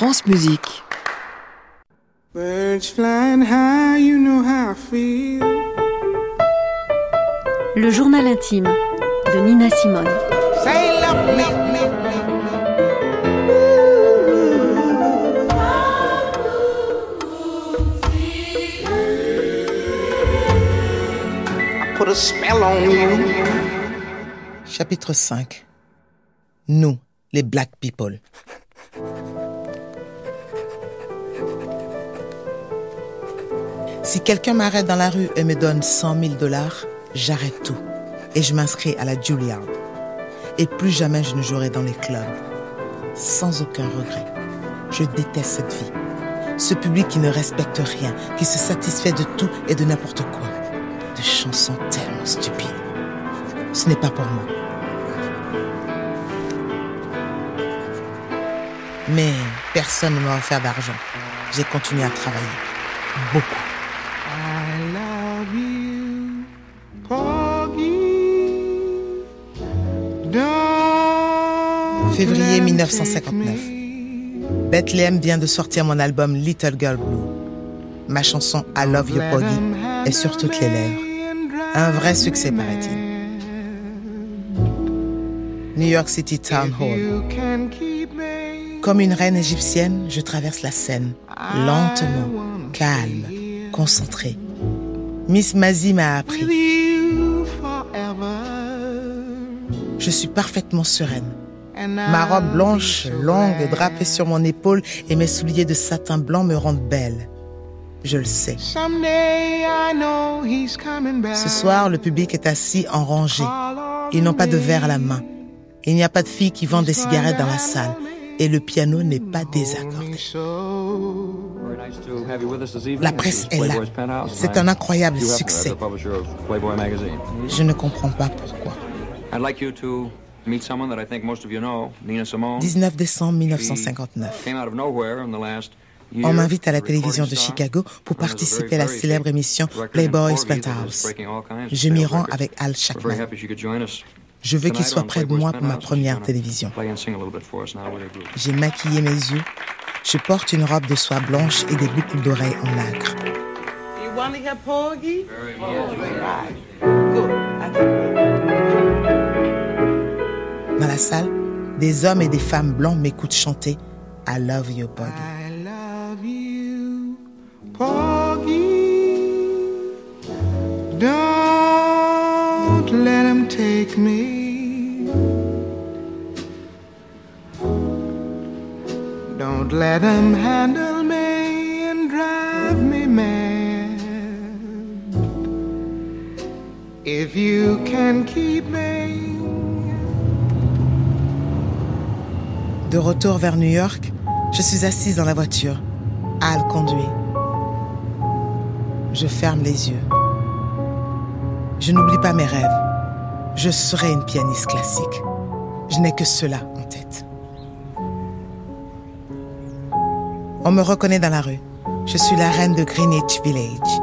France Musique. Birds flying high, you know how I feel. Le journal intime de Nina Simone. Say love me, me, I put a spell on you. Chapitre 5 Nous, les Black People. Si quelqu'un m'arrête dans la rue et me donne 100 000 dollars, j'arrête tout et je m'inscris à la Juilliard. Et plus jamais je ne jouerai dans les clubs. Sans aucun regret. Je déteste cette vie. Ce public qui ne respecte rien, qui se satisfait de tout et de n'importe quoi. De chansons tellement stupides. Ce n'est pas pour moi. Mais personne ne m'a offert d'argent. J'ai continué à travailler. Beaucoup. Février let 'em 1959. take me. Bethlehem vient de sortir mon album Little Girl Blue. Ma chanson I Love You Let Poggy 'em est sur toutes les lèvres. Un vrai succès, paraît-il. New York City Town. Hall. Comme une reine égyptienne, je traverse la scène, lentement, calme, concentrée. Miss Mazzy m'a appris. Je suis parfaitement sereine. Ma robe blanche, longue, drapée sur mon épaule et mes souliers de satin blanc me rendent belle. Je le sais. Ce soir, le public est assis en rangée. Ils n'ont pas de verre à la main. Il n'y a pas de filles qui vendent des cigarettes dans la salle. Et le piano n'est pas désaccordé. La presse est là. C'est un incroyable succès. Je ne comprends pas pourquoi. I'd like you to meet someone that I think most of you know, Nina Simone. 19 décembre 1959. Came out of nowhere in the last year. On m'invite à la télévision de. Chicago pour participer à la célèbre émission Playboy's Penthouse. Je m'y rends avec Al us. Je veux qu'il soit près de moi pour ma première télévision. Play and sing a little bit for us now with her group. J'ai maquillé mes yeux. Je porte une robe de soie blanche et des boucles d'oreilles en nacre. Dans la salle, des hommes et des femmes blancs m'écoutent chanter I Love You Buggy. I love you, Porgy. Don't let him take me. Don't let him handle me and drive me mad. If you can keep me. De retour vers New York, je suis assise dans la voiture. Al conduit. Je ferme les yeux. Je n'oublie pas mes rêves. Je serai une pianiste classique. Je n'ai que cela en tête. On me reconnaît dans la rue. Je suis la reine de Greenwich Village.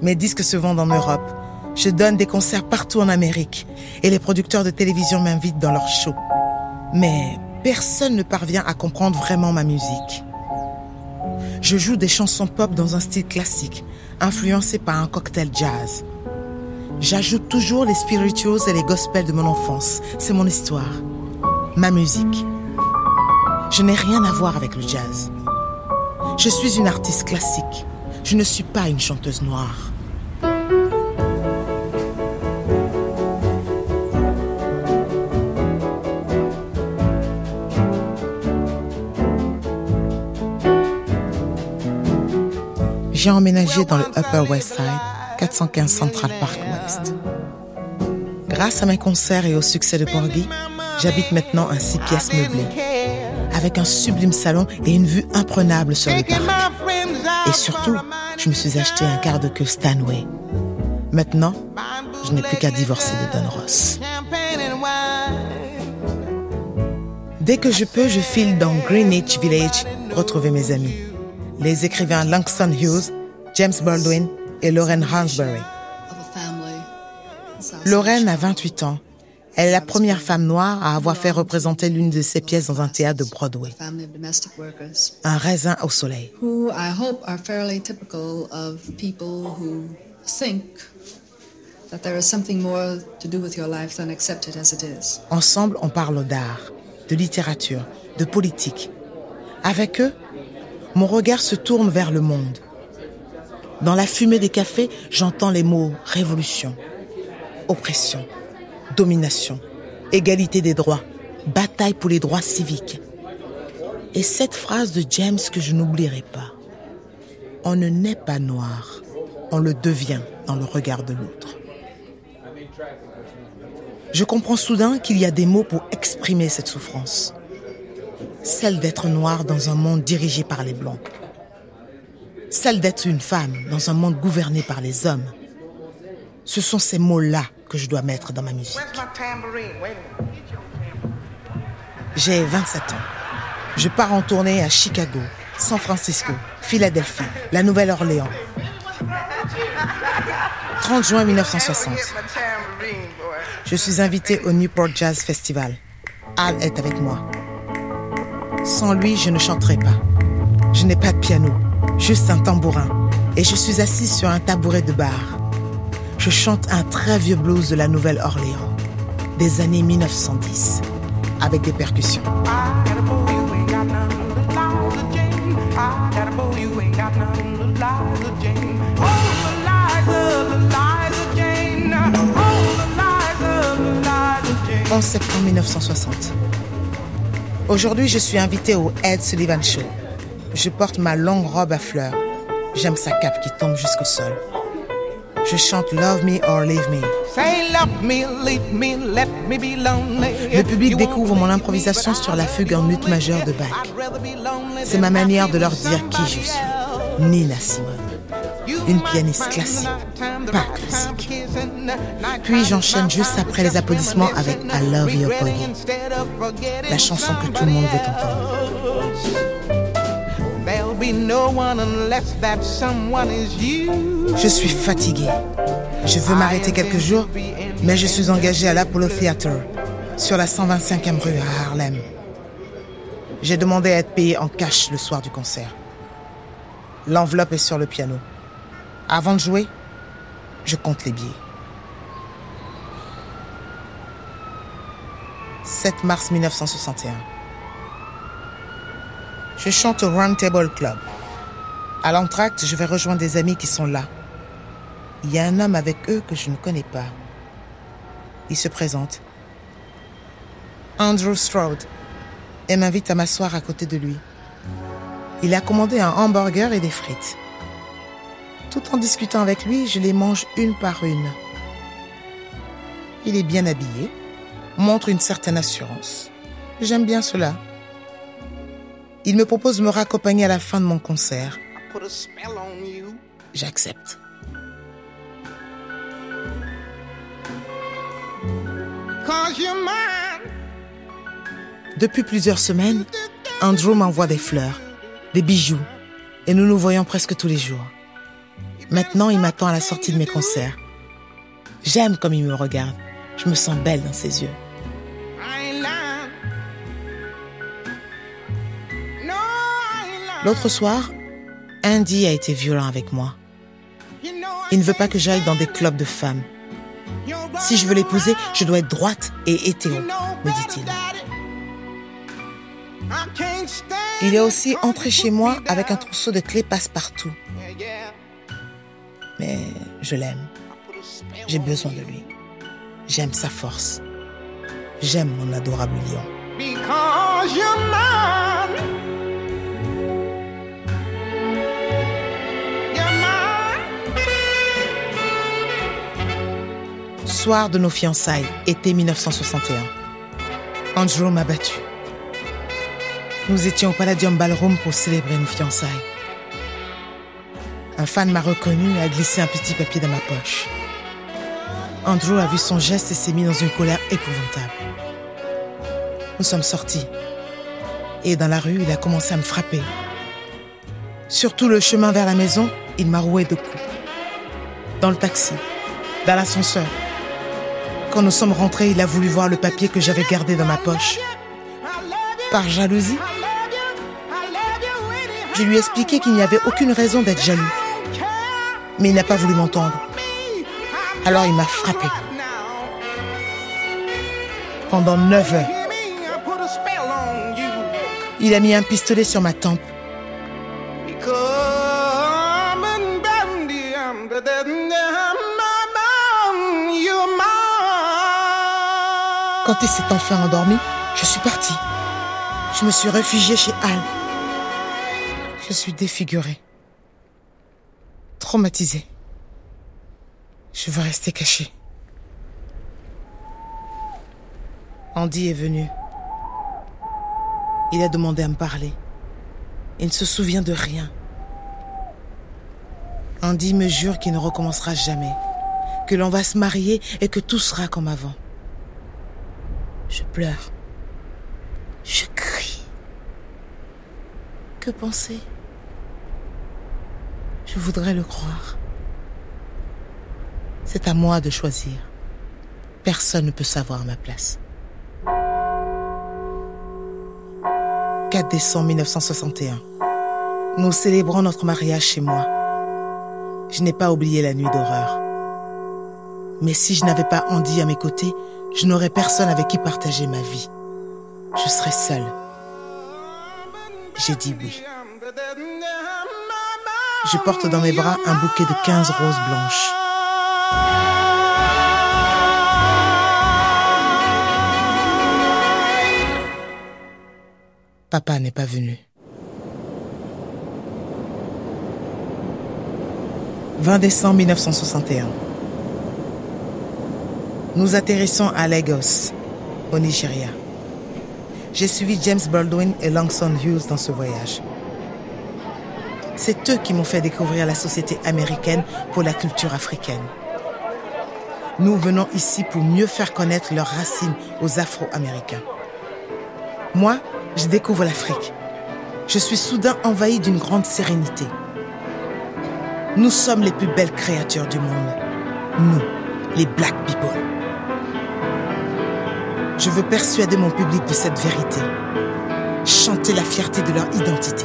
Mes disques se vendent en Europe. Je donne des concerts partout en Amérique. Et les producteurs de télévision m'invitent dans leurs shows. Mais personne ne parvient à comprendre vraiment ma musique. Je joue des chansons pop dans un style classique, influencé par un cocktail jazz. J'ajoute toujours les spirituals et les gospels de mon enfance. C'est mon histoire, ma musique. Je n'ai rien à voir avec le jazz. Je suis une artiste classique. Je ne suis pas une chanteuse noire. J'ai emménagé dans le Upper West Side, 415 Central Park West. Grâce à mes concerts et au succès de Porgy, j'habite maintenant un six pièces meublé, avec un sublime salon et une vue imprenable sur le parc. Et surtout, je me suis acheté un quart de queue Stanway. Maintenant, je n'ai plus qu'à divorcer de Don Ross. Dès que je peux, je file dans Greenwich Village retrouver mes amis. Les écrivains Langston Hughes, James Baldwin et Lorraine Hansberry. Lorraine a 28 ans Elle est la première femme noire à avoir fait représenter l'une de ses pièces dans un théâtre de Broadway. Un raisin au soleil. Ensemble, on parle d'art, de littérature, de politique. Avec eux, mon regard se tourne vers le monde. Dans la fumée des cafés, j'entends les mots révolution, oppression, domination, égalité des droits, bataille pour les droits civiques. Et cette phrase de James que je n'oublierai pas. On ne naît pas noir, on le devient dans le regard de l'autre. Je comprends soudain qu'il y a des mots pour exprimer cette souffrance. Celle d'être noire dans un monde dirigé par les blancs. Celle d'être une femme dans un monde gouverné par les hommes. Ce sont ces mots-là que je dois mettre dans ma musique. J'ai 27 ans. Je pars en tournée à Chicago, San Francisco, Philadelphie, la Nouvelle-Orléans. 30 juin 1960. Get my tambourine, boy? Je suis invité au Newport Jazz Festival. Al est avec moi. Sans lui, je ne chanterai pas. Je n'ai pas de piano, juste un tambourin. Et je suis assise sur un tabouret de bar. Je chante un très vieux blues de la Nouvelle-Orléans, des années 1910, avec des percussions. 11 septembre 1960. Aujourd'hui, je suis invitée au Ed Sullivan Show. Je porte ma longue robe à fleurs. J'aime sa cape qui tombe jusqu'au sol. Je chante Love Me or Leave Me. Say love me, leave me, let me be lonely. Le public découvre mon improvisation sur la fugue en ut majeur de Bach. C'est ma manière de leur dire qui je suis. Nina Simone. Une pianiste classique, pas classique. Puis j'enchaîne juste après les applaudissements avec I Love You Poggy, la chanson que tout le monde veut entendre. There'll be no one unless that someone is you. Je suis fatiguée. Je veux m'arrêter quelques jours, mais je suis engagée à l'Apollo Theater, sur la 125e rue à Harlem. J'ai demandé à être payée en cash le soir du concert. L'enveloppe est sur le piano. Avant de jouer, je compte les billets. 7 mars 1961. Je chante au Round Table Club. À l'entracte, je vais rejoindre des amis qui sont là. Il y a un homme avec eux que je ne connais pas. Il se présente. Andrew Stroud et m'invite à m'asseoir à côté de lui. Il a commandé un hamburger et des frites. Tout en discutant avec lui, je les mange une par une. Il est bien habillé, montre une certaine assurance. J'aime bien cela. Il me propose de me raccompagner à la fin de mon concert. J'accepte. Depuis plusieurs semaines, Andrew m'envoie des fleurs, des bijoux, et nous nous voyons presque tous les jours. Maintenant, il m'attend à la sortie de mes concerts. J'aime comme il me regarde. Je me sens belle dans ses yeux. L'autre soir, Andy a été violent avec moi. Il ne veut pas que j'aille dans des clubs de femmes. Si je veux l'épouser, je dois être droite et hétéro, me dit-il. Il est aussi entré chez moi avec un trousseau de clés passe-partout. Je l'aime. J'ai besoin de lui. J'aime sa force. J'aime mon adorable lion. Because you're mine. You're mine. Soir de nos fiançailles, été 1961. Andrew m'a battu. Nous étions au Palladium Ballroom pour célébrer nos fiançailles. Un fan m'a reconnu et a glissé un petit papier dans ma poche. Andrew a vu son geste et s'est mis dans une colère épouvantable. Nous sommes sortis. Et dans la rue, il a commencé à me frapper. Sur tout le chemin vers la maison, il m'a roué de coups. Dans le taxi, dans l'ascenseur. Quand nous sommes rentrés, il a voulu voir le papier que j'avais gardé dans ma poche. Par jalousie, je lui ai expliqué qu'il n'y avait aucune raison d'être jaloux. Mais il n'a pas voulu m'entendre. Alors il m'a frappé. Pendant neuf heures, il a mis un pistolet sur ma tempe. Quand il s'est enfin endormi, je suis partie. Je me suis réfugiée chez Al. Je suis défigurée. Je veux rester cachée. Andy est venu. Il a demandé à me parler. Il ne se souvient de rien. Andy me jure qu'il ne recommencera jamais, que l'on va se marier et que tout sera comme avant. Je pleure. Je crie. Que penser? Je voudrais le croire. C'est à moi de choisir. Personne ne peut savoir ma place. 4 décembre 1961. Nous célébrons notre mariage chez moi. Je n'ai pas oublié la nuit d'horreur. Mais si je n'avais pas Andy à mes côtés, je n'aurais personne avec qui partager ma vie. Je serais seule. J'ai dit oui. Je porte dans mes bras un bouquet de 15 roses blanches. Papa n'est pas venu. 20 décembre 1961. Nous atterrissons à Lagos, au Nigeria. J'ai suivi James Baldwin et Langston Hughes dans ce voyage. C'est eux qui m'ont fait découvrir la société américaine pour la culture africaine. Nous venons ici pour mieux faire connaître leurs racines aux Afro-Américains. Moi, je découvre l'Afrique. Je suis soudain envahi d'une grande sérénité. Nous sommes les plus belles créatures du monde. Nous, les Black People. Je veux persuader mon public de cette vérité. Chanter la fierté de leur identité.